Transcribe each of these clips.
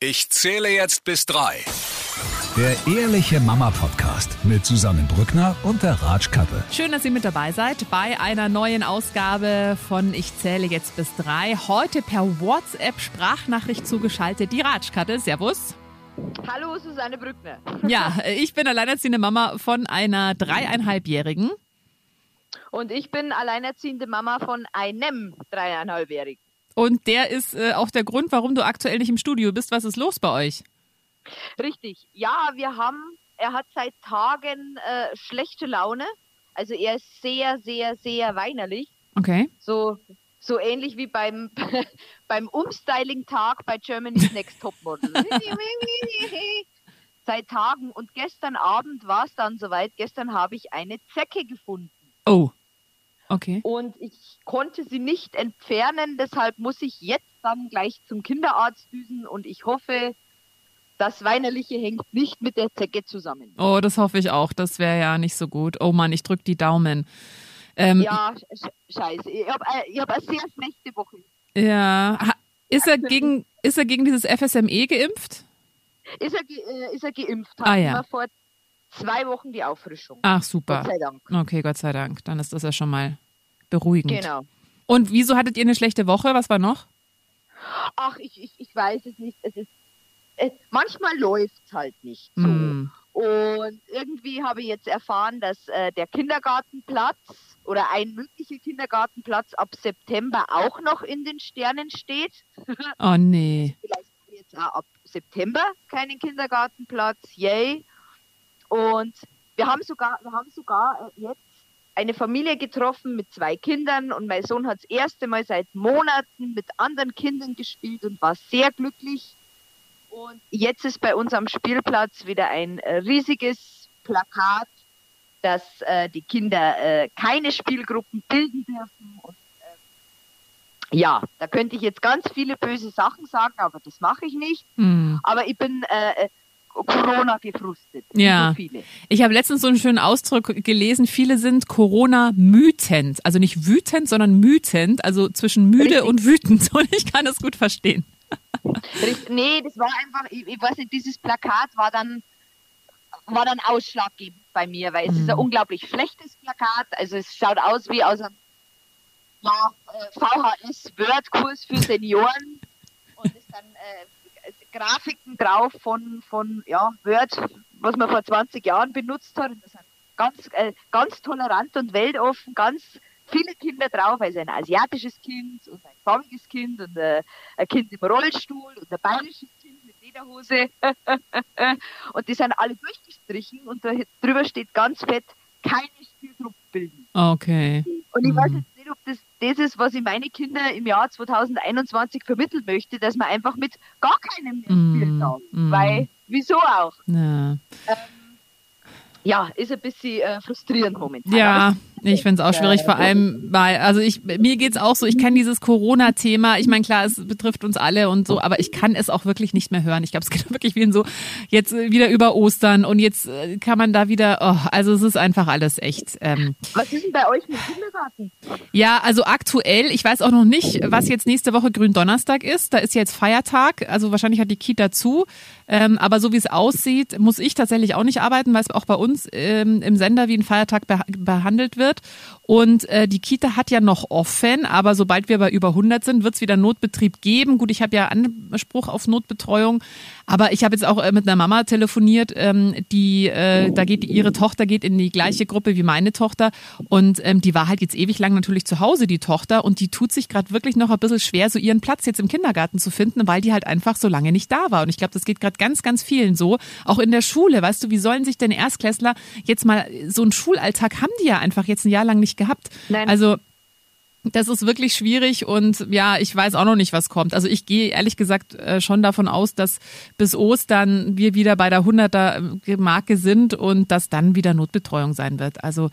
Ich zähle jetzt bis drei. Der Ehrliche Mama Podcast mit Susanne Brückner und der Ratschkattel. Schön, dass ihr mit dabei seid bei einer neuen Ausgabe von Ich zähle jetzt bis drei. Heute per WhatsApp Sprachnachricht zugeschaltet. Die Ratschkattel. Servus. Hallo Susanne Brückner. Ja, ich bin alleinerziehende Mama von einer dreieinhalbjährigen. Und ich bin alleinerziehende Mama von einem dreieinhalbjährigen. Und der ist äh, auch der Grund, warum du aktuell nicht im Studio bist. Was ist los bei euch? Richtig. Ja, wir haben, er hat seit Tagen äh, schlechte Laune. Also er ist sehr, sehr, sehr weinerlich. Okay. So, so ähnlich wie beim, beim Umstyling-Tag bei Germany's Next Topmodel. seit Tagen. Und gestern Abend war es dann soweit. Gestern habe ich eine Zecke gefunden. Oh. Okay. Und ich konnte sie nicht entfernen. Deshalb muss ich jetzt dann gleich zum Kinderarzt düsen. Und ich hoffe, das Weinerliche hängt nicht mit der Zecke zusammen. Oh, das hoffe ich auch. Das wäre ja nicht so gut. Oh Mann, ich drücke die Daumen. Ähm, ja, sch scheiße. Ich habe äh, hab eine sehr schlechte Woche. Ja. Ist er gegen, ist er gegen dieses FSME geimpft? Ist er, äh, ist er geimpft? Ah, ja. wir vor zwei Wochen die Auffrischung. Ach, super. Gott sei Dank. Okay, Gott sei Dank. Dann ist das ja schon mal beruhigend. Genau. Und wieso hattet ihr eine schlechte Woche? Was war noch? Ach, ich, ich, ich weiß es nicht. Es ist, äh, manchmal läuft es halt nicht so. Mm. Und irgendwie habe ich jetzt erfahren, dass äh, der Kindergartenplatz oder ein möglicher Kindergartenplatz ab September auch noch in den Sternen steht. Oh nee. Vielleicht jetzt auch ab September keinen Kindergartenplatz. Yay. Und wir haben sogar, wir haben sogar äh, jetzt eine Familie getroffen mit zwei Kindern und mein Sohn hat das erste Mal seit Monaten mit anderen Kindern gespielt und war sehr glücklich. Und jetzt ist bei uns am Spielplatz wieder ein äh, riesiges Plakat, dass äh, die Kinder äh, keine Spielgruppen bilden dürfen. Und, äh, ja, da könnte ich jetzt ganz viele böse Sachen sagen, aber das mache ich nicht. Hm. Aber ich bin äh, Corona gefrustet. Ja. So viele. Ich habe letztens so einen schönen Ausdruck gelesen. Viele sind Corona mütend. Also nicht wütend, sondern mütend. Also zwischen müde Richtig. und wütend. Und ich kann das gut verstehen. Richt- Nee, das war einfach, ich, ich weiß nicht, dieses Plakat war dann, war dann ausschlaggebend bei mir, weil es ist ein unglaublich schlechtes Plakat. Also es schaut aus wie aus einem ja, äh, VHS-Word-Kurs für Senioren und ist dann äh, Grafiken drauf von, von ja, Word, was man vor 20 Jahren benutzt hat. Und das sind ganz, äh, ganz tolerant und weltoffen, ganz viele Kinder drauf, also ein asiatisches Kind und ein farbiges Kind und äh, ein Kind im Rollstuhl und ein bayerisches Kind mit Lederhose. und die sind alle durchgestrichen und da drüber steht ganz fett, keine Spielgruppen bilden. Okay. Und ich weiß jetzt nicht, ob das ist, was ich meine Kinder im Jahr 2021 vermitteln möchte, dass man einfach mit gar keinem mehr Mm, spielen darf. mm. Weil, wieso auch? Ja. Ja, ist ein bisschen äh, frustrierend momentan. Ja, ich finde es auch schwierig, vor allem, weil, also ich, mir geht's auch so, ich kenne dieses Corona-Thema, ich meine, klar, es betrifft uns alle und so, aber ich kann es auch wirklich nicht mehr hören. Ich glaube, es geht wirklich wie in so, jetzt äh, wieder über Ostern und jetzt äh, kann man da wieder, oh, also es ist einfach alles echt. Ähm, Was ist denn bei euch mit Kindergarten? ja, also aktuell, ich weiß auch noch nicht, was jetzt nächste Woche Gründonnerstag ist. Da ist jetzt Feiertag, also wahrscheinlich hat die Kita zu. Ähm, aber so wie es aussieht, muss ich tatsächlich auch nicht arbeiten, weil es auch bei uns ähm, im Sender wie ein Feiertag beh behandelt wird. Und äh, die Kita hat ja noch offen, aber sobald wir bei über 100 sind, wird es wieder Notbetrieb geben. Gut, ich habe ja Anspruch auf Notbetreuung, aber ich habe jetzt auch äh, mit einer Mama telefoniert, ähm, die äh, da geht ihre Tochter geht in die gleiche Gruppe wie meine Tochter und ähm, die war halt jetzt ewig lang natürlich zu Hause die Tochter und die tut sich gerade wirklich noch ein bisschen schwer, so ihren Platz jetzt im Kindergarten zu finden, weil die halt einfach so lange nicht da war. Und ich glaube, das geht gerade ganz, ganz vielen so. Auch in der Schule, weißt du, wie sollen sich denn Erstklässler jetzt mal so einen Schulalltag haben die ja einfach jetzt ein Jahr lang nicht gehabt. Nein. Also das ist wirklich schwierig und ja, ich weiß auch noch nicht, was kommt. Also ich gehe ehrlich gesagt äh, schon davon aus, dass bis Ostern wir wieder bei der 100er Marke sind und dass dann wieder Notbetreuung sein wird. Also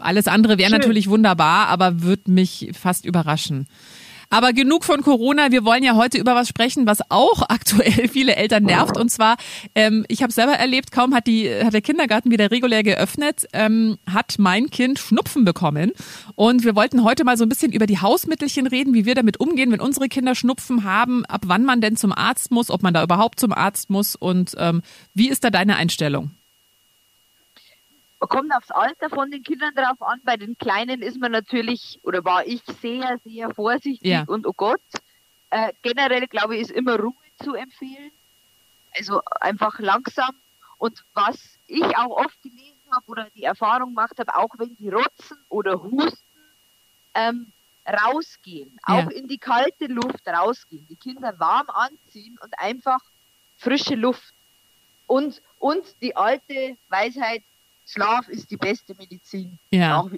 alles andere wäre natürlich wunderbar, aber wird mich fast überraschen. Aber genug von Corona. Wir wollen ja heute über was sprechen, was auch aktuell viele Eltern nervt. Und zwar, ähm, ich habe selber erlebt, kaum hat, die, hat der Kindergarten wieder regulär geöffnet, ähm, hat mein Kind Schnupfen bekommen. Und wir wollten heute mal so ein bisschen über die Hausmittelchen reden, wie wir damit umgehen, wenn unsere Kinder Schnupfen haben, ab wann man denn zum Arzt muss, ob man da überhaupt zum Arzt muss und ähm, wie ist da deine Einstellung? Kommt aufs Alter von den Kindern drauf an. Bei den Kleinen ist man natürlich, oder war ich sehr, sehr vorsichtig Ja. und oh Gott. Äh, generell glaube ich, ist immer Ruhe zu empfehlen. Also einfach langsam. Und was ich auch oft gelesen habe oder die Erfahrung gemacht habe, auch wenn sie rotzen oder husten, ähm, rausgehen, Ja. auch in die kalte Luft rausgehen, die Kinder warm anziehen und einfach frische Luft. Und, und die alte Weisheit, Schlaf ist die beste Medizin. Ja. Vor.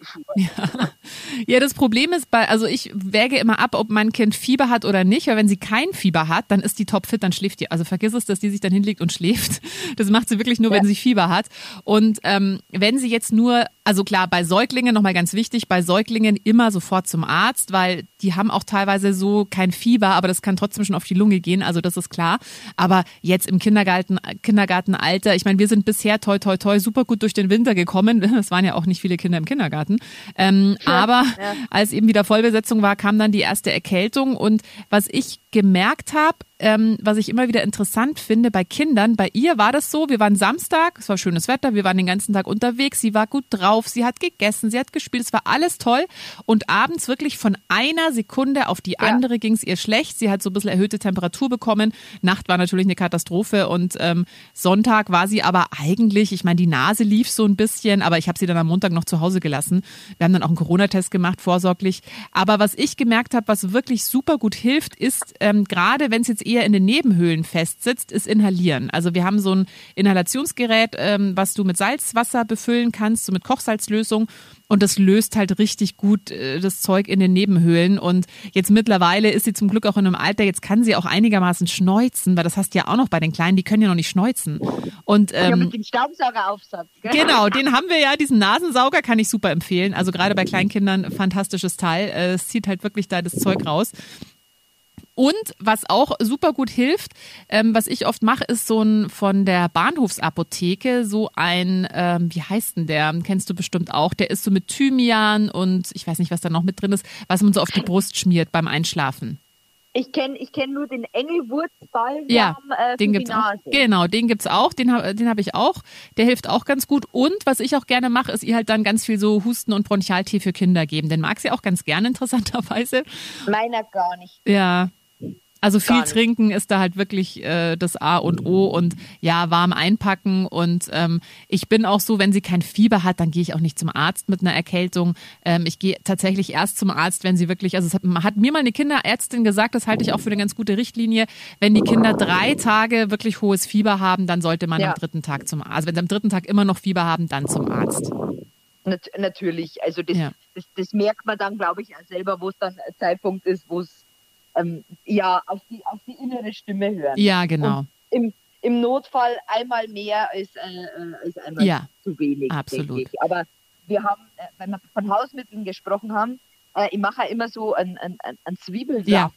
Ja, das Problem ist bei, also ich wäge immer ab, ob mein Kind Fieber hat oder nicht, weil wenn sie kein Fieber hat, dann ist die topfit, dann schläft die. Also vergiss es, dass die sich dann hinlegt und schläft. Das macht sie wirklich nur, wenn sie Fieber hat. Und ähm, wenn sie jetzt nur, also klar, bei Säuglingen nochmal ganz wichtig, bei Säuglingen immer sofort zum Arzt, weil die haben auch teilweise so kein Fieber, aber das kann trotzdem schon auf die Lunge gehen, also das ist klar. Aber jetzt im Kindergarten, Kindergartenalter, ich meine, wir sind bisher toi toi toi super gut durch den Winter gekommen. Es waren ja auch nicht viele Kinder im Kindergarten. Ähm, aber ja. als eben wieder Vollbesetzung war, kam dann die erste Erkältung. Und was ich gemerkt habe, ähm, was ich immer wieder interessant finde bei Kindern, bei ihr war das so, wir waren Samstag, es war schönes Wetter, wir waren den ganzen Tag unterwegs, sie war gut drauf, sie hat gegessen, sie hat gespielt, es war alles toll. Und abends wirklich von einer Sekunde auf die andere ging es ihr schlecht. Sie hat so ein bisschen erhöhte Temperatur bekommen. Nacht war natürlich eine Katastrophe und ähm, Sonntag war sie aber eigentlich, ich meine, die Nase lief so ein bisschen, aber ich habe sie dann am Montag noch zu Hause gelassen. Wir haben dann auch einen Corona-Test gemacht, vorsorglich. Aber was ich gemerkt habe, was wirklich super gut hilft, ist, ähm, gerade wenn es jetzt eher in den Nebenhöhlen festsitzt, ist Inhalieren. Also wir haben so ein Inhalationsgerät, ähm, was du mit Salzwasser befüllen kannst, so mit Kochsalzlösung. Und das löst halt richtig gut äh, das Zeug in den Nebenhöhlen. Und jetzt mittlerweile ist sie zum Glück auch in einem Alter, jetzt kann sie auch einigermaßen schneuzen, weil das hast du ja auch noch bei den Kleinen, die können ja noch nicht schneuzen. Und Ja, ähm, mit dem Staubsaugeraufsatz. Gell? Genau, den haben wir ja, diesen Nasensauger kann ich super empfehlen. Also gerade bei Kleinkindern fantastisches Teil. Äh, Es zieht halt wirklich da das Zeug raus. Und was auch super gut hilft, ähm, was ich oft mache, ist so ein von der Bahnhofsapotheke so ein, ähm, wie heißt denn der? Kennst du bestimmt auch. Der ist so mit Thymian und ich weiß nicht, was da noch mit drin ist, was man so auf die Brust schmiert beim Einschlafen. Ich kenne ich kenn nur den Engelwurzbalsam Ja, äh, den gibt's auch. Genau, den gibt's auch. Den, hab- den habe ich auch. Der hilft auch ganz gut. Und was ich auch gerne mache, ist ihr halt dann ganz viel so Husten- und Bronchialtee für Kinder geben. Den mag sie auch ganz gerne, interessanterweise. Meiner gar nicht. Ja. Also viel trinken ist da halt wirklich äh, das A und O und ja, warm einpacken. Und ähm, ich bin auch so, wenn sie kein Fieber hat, dann gehe ich auch nicht zum Arzt mit einer Erkältung. Ähm, ich gehe tatsächlich erst zum Arzt, wenn sie wirklich, also es hat, hat mir mal eine Kinderärztin gesagt, das halte ich auch für eine ganz gute Richtlinie, wenn die Kinder drei Tage wirklich hohes Fieber haben, dann sollte man Ja. am dritten Tag zum Arzt. Also wenn sie am dritten Tag immer noch Fieber haben, dann zum Arzt. Nat natürlich. Also das, Ja. das, das merkt man dann, glaube ich, selber, wo es dann ein Zeitpunkt ist, wo es ähm, ja auf die, auf die innere Stimme hören. Ja, genau. Im, Im Notfall einmal mehr als, äh, äh, als einmal Ja, zu wenig. absolut. Aber wir haben, äh, wenn wir von Hausmitteln gesprochen haben, äh, ich mache ja immer so einen, einen, einen Zwiebelsaft. Ja.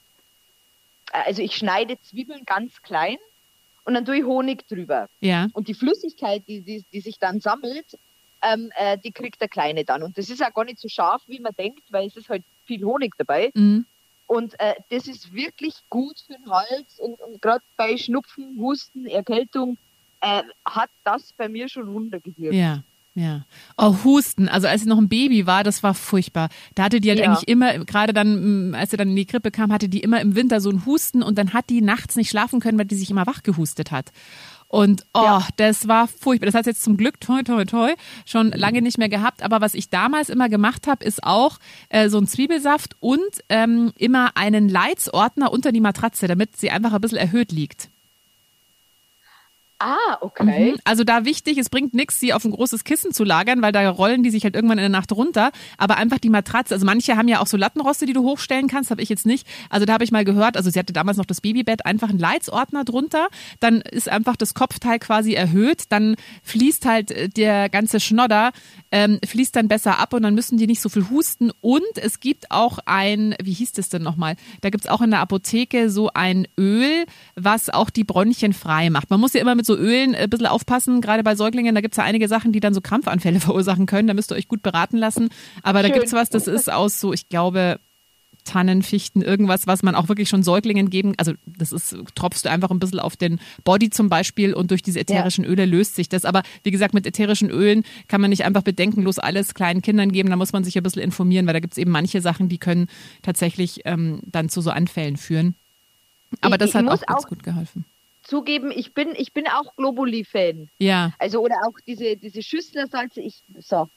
Äh, Also ich schneide Zwiebeln ganz klein und dann tue ich Honig drüber. Ja. Und die Flüssigkeit, die, die, die sich dann sammelt, ähm, äh, die kriegt der Kleine dann. Und das ist auch gar nicht so scharf, wie man denkt, weil es ist halt viel Honig dabei. Mhm. Und äh, das ist wirklich gut für den Hals. Und, und gerade bei Schnupfen, Husten, Erkältung äh, hat das bei mir schon runtergewirkt. Ja, ja. Oh, Husten. Also als sie noch ein Baby war, das war furchtbar. Da hatte die halt Ja. eigentlich immer, gerade dann, mh, als sie dann in die Krippe kam, hatte die immer im Winter so einen Husten und dann hat die nachts nicht schlafen können, weil die sich immer wach gehustet hat. Und oh, Ja. das war furchtbar. Das hat jetzt zum Glück toi toi toi schon lange nicht mehr gehabt. Aber was ich damals immer gemacht habe, ist auch äh, so ein Zwiebelsaft und ähm, immer einen Leitsordner unter die Matratze, damit sie einfach ein bisschen erhöht liegt. Ah, okay. Mhm. Also da wichtig, es bringt nichts, sie auf ein großes Kissen zu lagern, weil da rollen die sich halt irgendwann in der Nacht runter. Aber einfach die Matratze, also manche haben ja auch so Lattenroste, die du hochstellen kannst, habe ich jetzt nicht. Also da habe ich mal gehört, also sie hatte damals noch das Babybett, einfach einen Leitsordner drunter, dann ist einfach das Kopfteil quasi erhöht, dann fließt halt äh, der ganze Schnodder, ähm, fließt dann besser ab und dann müssen die nicht so viel husten. Und es gibt auch ein, wie hieß das denn nochmal? Da gibt's auch in der Apotheke so ein Öl, was auch die Bronchien frei macht. Man muss ja immer mit so Ölen äh, ein bisschen aufpassen, gerade bei Säuglingen, da gibt's ja einige Sachen, die dann so Krampfanfälle verursachen können. Da müsst ihr euch gut beraten lassen. Aber da Schön. gibt's was, das ist aus so, ich glaube, Tannen, Fichten, irgendwas, was man auch wirklich schon Säuglingen geben. Also das ist, tropfst du einfach ein bisschen auf den Body zum Beispiel und durch diese ätherischen Öle löst sich das. Aber wie gesagt, mit ätherischen Ölen kann man nicht einfach bedenkenlos alles kleinen Kindern geben. Da muss man sich ein bisschen informieren, weil da gibt's eben manche Sachen, die können tatsächlich ähm, dann zu so Anfällen führen. Aber Ich- das hat muss auch ganz auch- gut geholfen. Zugeben, ich bin, ich bin auch Globuli-Fan. Ja. Also oder auch diese, diese Schüsslersalze, ich so.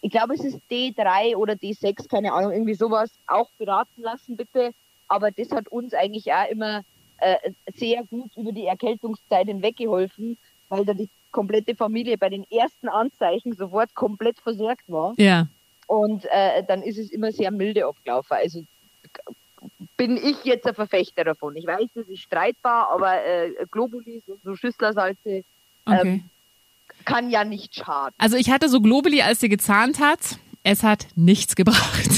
Ich glaube, es ist D3 oder D6, keine Ahnung, irgendwie sowas. Auch beraten lassen, bitte. Aber das hat uns eigentlich auch immer äh, sehr gut über die Erkältungszeit hinweg geholfen, weil da die komplette Familie bei den ersten Anzeichen sofort komplett versorgt war. Ja. Und äh, dann ist es immer sehr milde abgelaufen. Also bin ich jetzt ein Verfechter davon. Ich weiß, das ist streitbar, aber äh, Globuli, so, so Schüsslersalze, Okay. Ähm, kann ja nicht schaden. Also ich hatte so Globuli, als sie gezahnt hat. Es hat nichts gebracht.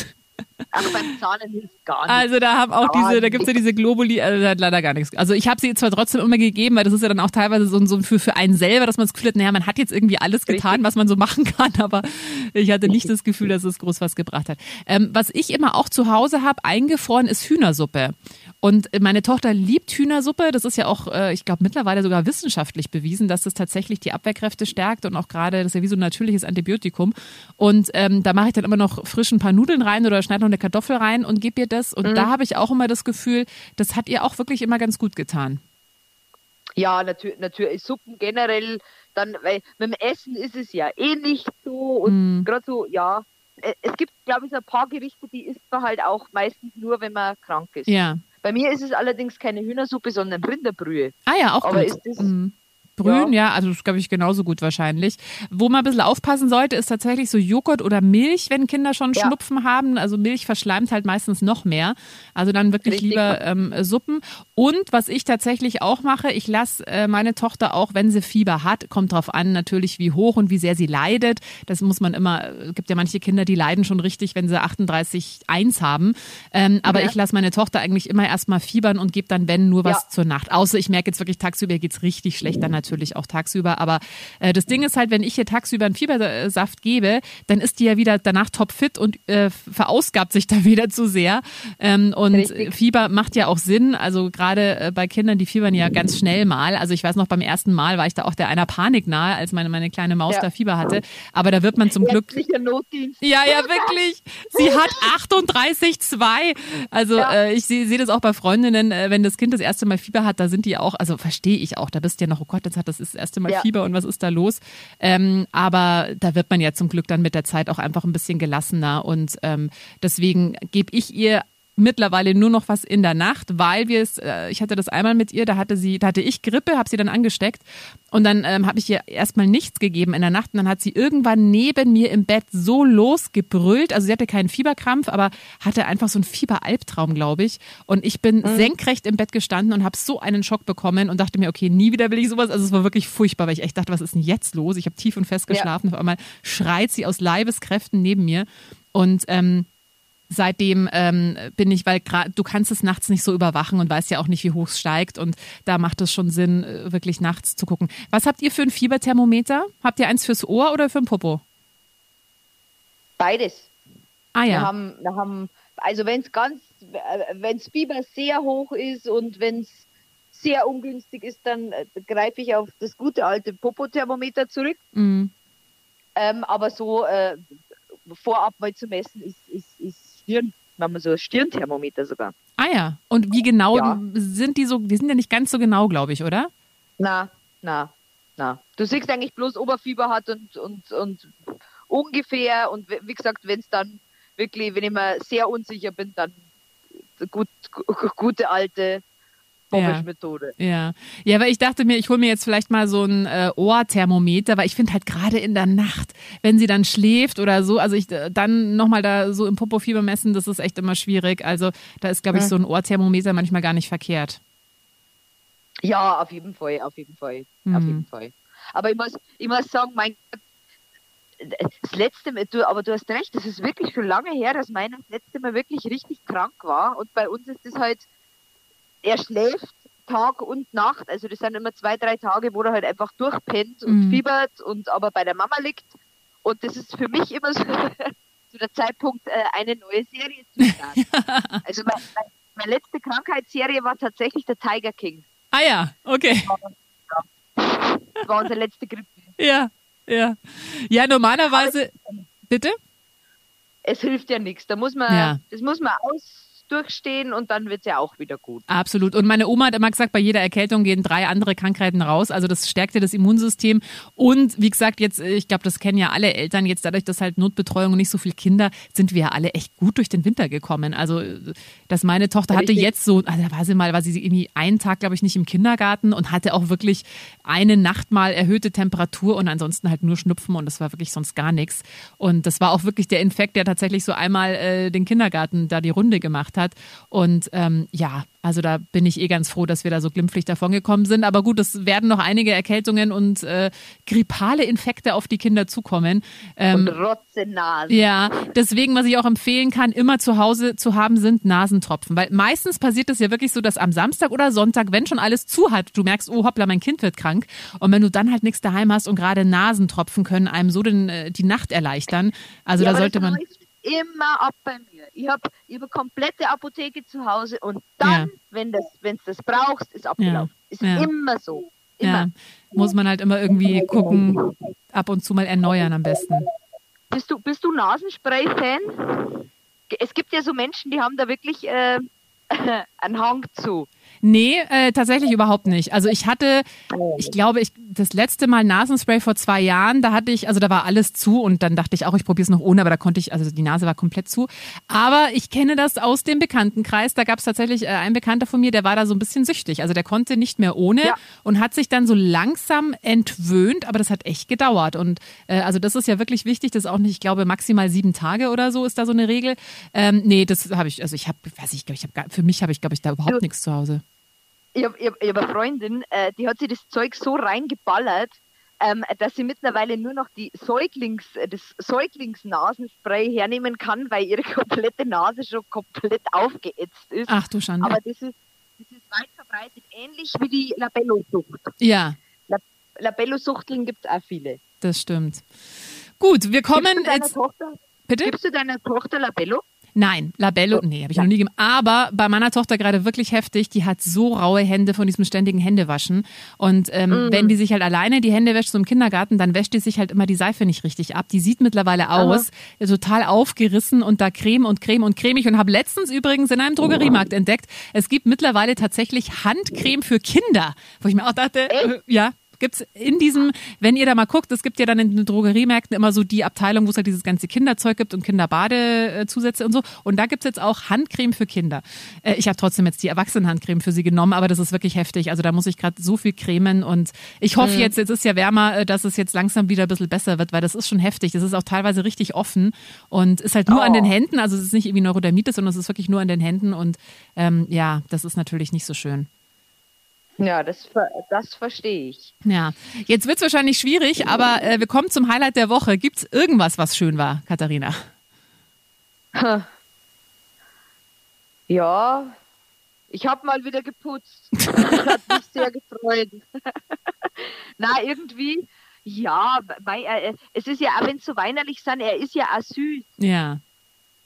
Aber beim Zahnen hilft gar nicht. Also da haben auch Gar diese, da gibt's ja diese Globuli, also da hat leider gar nichts. Also ich habe sie zwar trotzdem immer gegeben, weil das ist ja dann auch teilweise so, so für, für einen selber, dass man das Gefühl hat, naja, man hat jetzt irgendwie alles getan, Richtig. was man so machen kann, aber ich hatte nicht das Gefühl, dass es groß was gebracht hat. Ähm, was ich immer auch zu Hause habe, eingefroren, ist Hühnersuppe. Und meine Tochter liebt Hühnersuppe. Das ist ja auch, äh, ich glaube, mittlerweile sogar wissenschaftlich bewiesen, dass das tatsächlich die Abwehrkräfte stärkt und auch gerade, das ist ja wie so ein natürliches Antibiotikum. Und ähm, da mache ich dann immer noch frisch ein paar Nudeln rein oder schneide noch eine Kartoffel rein und gebe ihr das. Und da habe ich auch immer das Gefühl, das hat ihr auch wirklich immer ganz gut getan. Ja, natürlich, natürlich. Suppen generell, dann, weil mit dem Essen ist es ja eh nicht so. Und Mm. gerade so, ja. äh, Es gibt, glaube ich, so ein paar Gerichte, die isst man halt auch meistens nur, wenn man krank ist. Ja. Bei mir ist es allerdings keine Hühnersuppe, sondern Rinderbrühe. Ah ja, auch Aber gut. ist das- Mhm. Brühen, ja. also das glaube ich genauso gut wahrscheinlich. Wo man ein bisschen aufpassen sollte, ist tatsächlich so Joghurt oder Milch, wenn Kinder schon Ja. Schnupfen haben. Also Milch verschleimt halt meistens noch mehr. Also dann wirklich Richtig. lieber ähm, Suppen. Und was ich tatsächlich auch mache, ich lasse äh, meine Tochter auch, wenn sie Fieber hat, kommt drauf an natürlich, wie hoch und wie sehr sie leidet. Das muss man immer, es gibt ja manche Kinder, die leiden schon richtig, wenn sie 38,1 haben. Ähm, aber Ja. ich lasse meine Tochter eigentlich immer erstmal fiebern und gebe dann, wenn, nur was Ja. zur Nacht. Außer ich merke jetzt wirklich tagsüber ihr geht's richtig schlecht, dann natürlich auch tagsüber. Aber äh, das Ding ist halt, wenn ich hier tagsüber einen Fiebersaft gebe, dann ist die ja wieder danach topfit und äh, verausgabt sich da wieder zu sehr. Ähm, und Richtig. Fieber macht ja auch Sinn. Also gerade äh, bei Kindern, die fiebern ja ganz schnell mal. Also ich weiß noch, beim ersten Mal war ich da auch der einer Panik nahe, als meine, meine kleine Maus Ja. da Fieber hatte. Aber da wird man zum Glück ja, ja, wirklich. Sie hat 38,2. Also Ja. äh, ich sehe seh das auch bei Freundinnen, äh, wenn das Kind das erste Mal Fieber hat, da sind die auch, also verstehe ich auch, da bist du ja noch, oh Gott, hat das das erste Mal Ja. Fieber und was ist da los? Ähm, aber da wird man ja zum Glück dann mit der Zeit auch einfach ein bisschen gelassener und ähm, deswegen gebe ich ihr mittlerweile nur noch was in der Nacht, weil wir es, äh, ich hatte das einmal mit ihr, da hatte sie, da hatte ich Grippe, habe sie dann angesteckt und dann ähm, habe ich ihr erstmal nichts gegeben in der Nacht und dann hat sie irgendwann neben mir im Bett so losgebrüllt, also sie hatte keinen Fieberkrampf, aber hatte einfach so einen Fieberalbtraum, glaube ich und ich bin senkrecht im Bett gestanden und habe so einen Schock bekommen und dachte mir, okay, nie wieder will ich sowas, also es war wirklich furchtbar, weil ich echt dachte, was ist denn jetzt los? Ich habe tief und fest geschlafen, auf einmal schreit sie aus Leibeskräften neben mir und ähm, seitdem ähm, bin ich, weil gerade du kannst es nachts nicht so überwachen und weißt ja auch nicht, wie hoch es steigt und da macht es schon Sinn, äh, wirklich nachts zu gucken. Was habt ihr für ein Fieberthermometer? Habt ihr eins fürs Ohr oder für ein Popo? Beides. Ah Wir ja. haben, wir haben, also wenn es ganz, wenn es Fieber sehr hoch ist und wenn es sehr ungünstig ist, dann äh, greife ich auf das gute alte Popothermometer zurück. Mhm. Ähm, aber so äh, vorab mal zu messen ist, ist Stirn, man so ein Stirnthermometer sogar. Ah ja. Und wie genau Ja. sind die so? Die sind ja nicht ganz so genau, glaube ich, oder? Na, na, na. Du siehst eigentlich bloß, ob er Fieber hat und, und, und ungefähr. Und wie gesagt, wenn es dann wirklich, wenn ich mir sehr unsicher bin, dann gut, gu- gute alte Bobisch-Methode. Ja. ja, weil ich dachte mir, ich hole mir jetzt vielleicht mal so ein äh, Ohrthermometer, weil ich finde halt gerade in der Nacht, wenn sie dann schläft oder so, also ich äh, dann nochmal da so im Popofieber messen, das ist echt immer schwierig. Also da ist, glaube ich, Ja. so ein Ohrthermometer manchmal gar nicht verkehrt. Ja, auf jeden Fall, auf jeden Fall, auf Mhm. jeden Fall. Aber ich muss, ich muss sagen, mein das letzte Mal, du, aber du hast recht, das ist wirklich schon lange her, dass meiner das letzte Mal wirklich richtig krank war. Und bei uns ist es halt, er schläft Tag und Nacht. Also das sind immer zwei, drei Tage, wo er halt einfach durchpennt und Mhm. fiebert und aber bei der Mama liegt. Und das ist für mich immer so, so der Zeitpunkt, äh, eine neue Serie zu starten. also mein, mein, meine letzte Krankheitsserie war tatsächlich der Tiger King. Ah ja, okay. Das war unsere letzte Grippe. Ja, ja. Ja, normalerweise. Bitte? Es hilft ja nichts. Da muss man, Ja. das muss man aus durchstehen und dann wird es ja auch wieder gut. Absolut. Und meine Oma hat immer gesagt, bei jeder Erkältung gehen drei andere Krankheiten raus. Also das stärkt ja das Immunsystem. Und wie gesagt, jetzt, äh, ich glaube, das kennen ja alle Eltern. Jetzt dadurch, dass halt Notbetreuung und nicht so viel Kinder, sind wir ja alle echt gut durch den Winter gekommen. Also, äh, dass meine Tochter hatte Richtig. jetzt so, also da war sie mal, war sie irgendwie einen Tag, glaube ich, nicht im Kindergarten und hatte auch wirklich eine Nacht mal erhöhte Temperatur und ansonsten halt nur Schnupfen und das war wirklich sonst gar nichts. Und das war auch wirklich der Infekt, der tatsächlich so einmal äh, den Kindergarten da die Runde gemacht hat. Und ähm, ja, also da bin ich eh ganz froh, dass wir da so glimpflich davongekommen sind. Aber gut, es werden noch einige Erkältungen und äh, grippale Infekte auf die Kinder zukommen. Ähm, Und Rotzenase. ja, deswegen, was ich auch empfehlen kann, immer zu Hause zu haben, sind Nasentropfen. Weil meistens passiert es ja wirklich so, dass am Samstag oder Sonntag, wenn schon alles zu hat, du merkst, oh hoppla, mein Kind wird krank. Und wenn du dann halt nichts daheim hast und gerade Nasentropfen können einem so den, äh, die Nacht erleichtern. Also ja, da sollte man. Immer ab bei mir. Ich habe ich hab eine komplette Apotheke zu Hause und dann, Ja. wenn das, wenn's das brauchst, ist abgelaufen. Ist Ja. immer so. Immer. Ja, muss man halt immer irgendwie gucken, ab und zu mal erneuern am besten. Bist du, bist du Nasenspray-Fan? Es gibt ja so Menschen, die haben da wirklich äh, einen Hang zu. Nee, äh, tatsächlich überhaupt nicht. Also ich hatte, ich glaube, ich das letzte Mal Nasenspray vor zwei Jahren, da hatte ich, also da war alles zu und dann dachte ich auch, ich probiere es noch ohne, aber da konnte ich, also die Nase war komplett zu. Aber ich kenne das aus dem Bekanntenkreis. Da gab es tatsächlich äh, einen Bekannter von mir, der war da so ein bisschen süchtig. Also der konnte nicht mehr ohne Ja. und hat sich dann so langsam entwöhnt, aber das hat echt gedauert. Und äh, also das ist ja wirklich wichtig, das ist auch nicht, ich glaube, maximal sieben Tage oder so ist da so eine Regel. Ähm, nee, das habe ich, also ich habe, weiß ich, glaube ich, habe für mich habe ich, glaube ich, da überhaupt nichts zu Hause. Ich habe hab, hab eine Freundin, äh, die hat sich das Zeug so reingeballert, ähm, dass sie mittlerweile nur noch die Säuglings, das Säuglingsnasenspray hernehmen kann, weil ihre komplette Nase schon komplett aufgeätzt ist. Ach du Schande. Aber das ist, das ist weit verbreitet, ähnlich wie die Labello-Sucht. Ja, Labello-Suchteln gibt es auch viele. das stimmt. Gut, wir kommen jetzt. Tochter, Bitte? gibst du deiner Tochter Labello? Nein, Labello, nee, habe ich noch nie gegeben. Aber bei meiner Tochter gerade wirklich heftig. Die hat so raue Hände von diesem ständigen Händewaschen. Und ähm, wenn die sich halt alleine die Hände wäscht so im Kindergarten, dann wäscht die sich halt immer die Seife nicht richtig ab. Die sieht mittlerweile aus, äh, total aufgerissen und da Creme und Creme und cremig. Und habe letztens übrigens in einem Drogeriemarkt entdeckt, es gibt mittlerweile tatsächlich Handcreme für Kinder. Wo ich mir auch dachte, äh, ja, gibt's in diesem, wenn ihr da mal guckt, es gibt ja dann in den Drogeriemärkten immer so die Abteilung, wo es halt dieses ganze Kinderzeug gibt und Kinderbadezusätze und so. Und da gibt's jetzt auch Handcreme für Kinder. Äh, ich habe trotzdem jetzt die Erwachsenenhandcreme für sie genommen, aber das ist wirklich heftig. Also da muss ich gerade so viel cremen und ich hoffe jetzt, jetzt ist ja wärmer, äh, dass es jetzt langsam wieder ein bisschen besser wird, weil das ist schon heftig. Das ist auch teilweise richtig offen und ist halt nur an den Händen. Also es ist nicht irgendwie Neurodermitis, sondern es ist wirklich nur an den Händen und ähm, ja, das ist natürlich nicht so schön. Ja, das, das verstehe ich. Ja, jetzt wird's wahrscheinlich schwierig, aber äh, wir kommen zum Highlight der Woche. Gibt's irgendwas, was schön war, Katharina? Ja, ich habe mal wieder geputzt. Das hat mich sehr gefreut. Na, irgendwie, ja, weil er, es ist ja, auch wenn es so weinerlich sind, er ist ja auch süß. Ja,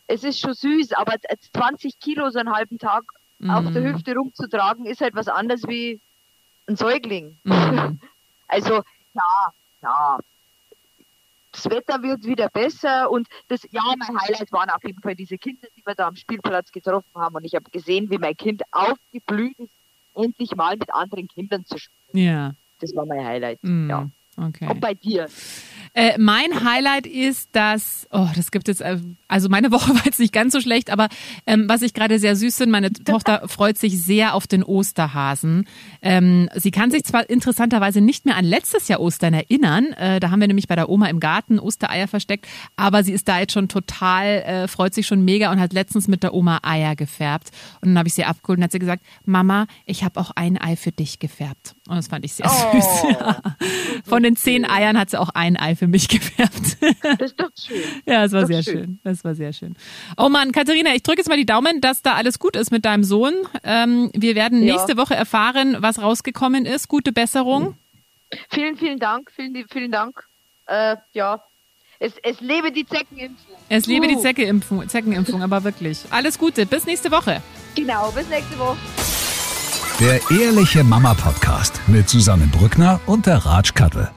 Es ist schon süß, aber 20 Kilo so einen halben Tag auf der Mhm. Hüfte rumzutragen, ist halt was anderes wie ein Säugling. Mhm. Also, ja, ja. Das Wetter wird wieder besser und das, ja, mein Highlight waren auf jeden Fall diese Kinder, die wir da am Spielplatz getroffen haben und ich habe gesehen, wie mein Kind aufgeblüht ist, endlich mal mit anderen Kindern zu spielen. ja. Das war mein Highlight. Mhm. Ja. Okay. Und bei dir? Äh, mein Highlight ist, dass, oh, das gibt es, äh, also meine Woche war jetzt nicht ganz so schlecht, aber ähm, was ich gerade sehr süß finde, meine Tochter freut sich sehr auf den Osterhasen. Ähm, sie kann sich zwar interessanterweise nicht mehr an letztes Jahr Ostern erinnern, äh, da haben wir nämlich bei der Oma im Garten Ostereier versteckt, aber sie ist da jetzt schon total, äh, freut sich schon mega und hat letztens mit der Oma Eier gefärbt. Und dann habe ich sie abgeholt und hat sie gesagt, Mama, ich habe auch ein Ei für dich gefärbt. Und das fand ich sehr Oh. süß. Von den zehn Eiern hat sie auch ein Ei für mich gefärbt. Das ist doch schön. Ja, das war Doch sehr schön. schön. Das war sehr schön. Oh Mann, Katharina, ich drücke jetzt mal die Daumen, dass da alles gut ist mit deinem Sohn. Ähm, wir werden Ja. nächste Woche erfahren, was rausgekommen ist. Gute Besserung. Vielen, vielen Dank, vielen, vielen Dank. Äh, ja, es, es lebe die Zeckenimpfung. Es liebe die Zeckenimpfung, Zeckenimpfung, aber wirklich. Alles Gute. Bis nächste Woche. Genau, bis nächste Woche. Der Ehrliche Mama Podcast mit Susanne Brückner und der Ratsch Kattel.